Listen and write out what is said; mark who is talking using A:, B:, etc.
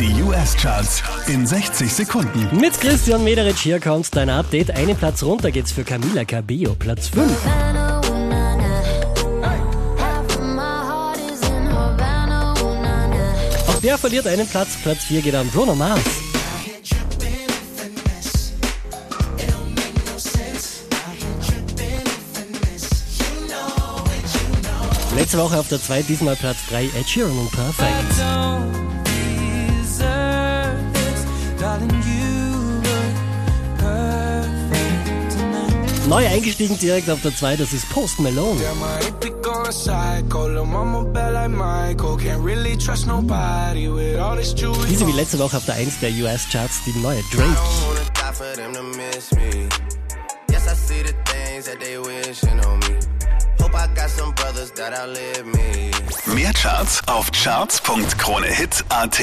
A: Die US-Charts in 60 Sekunden.
B: Mit Christian Mederich hier kommt dein Update. Einen Platz runter geht's für Camila Cabello, Platz 5. Auch der verliert einen Platz, Platz 4 geht an Bruno Mars. Letzte Woche auf der 2, diesmal Platz 3, Ed Sheeran und Perfect. Neu eingestiegen direkt auf der 2, das ist Post Malone. Diese wie letzte Woche auf der 1 der US-Charts, die neue Drake.
A: Mehr Charts auf charts.kronehit.at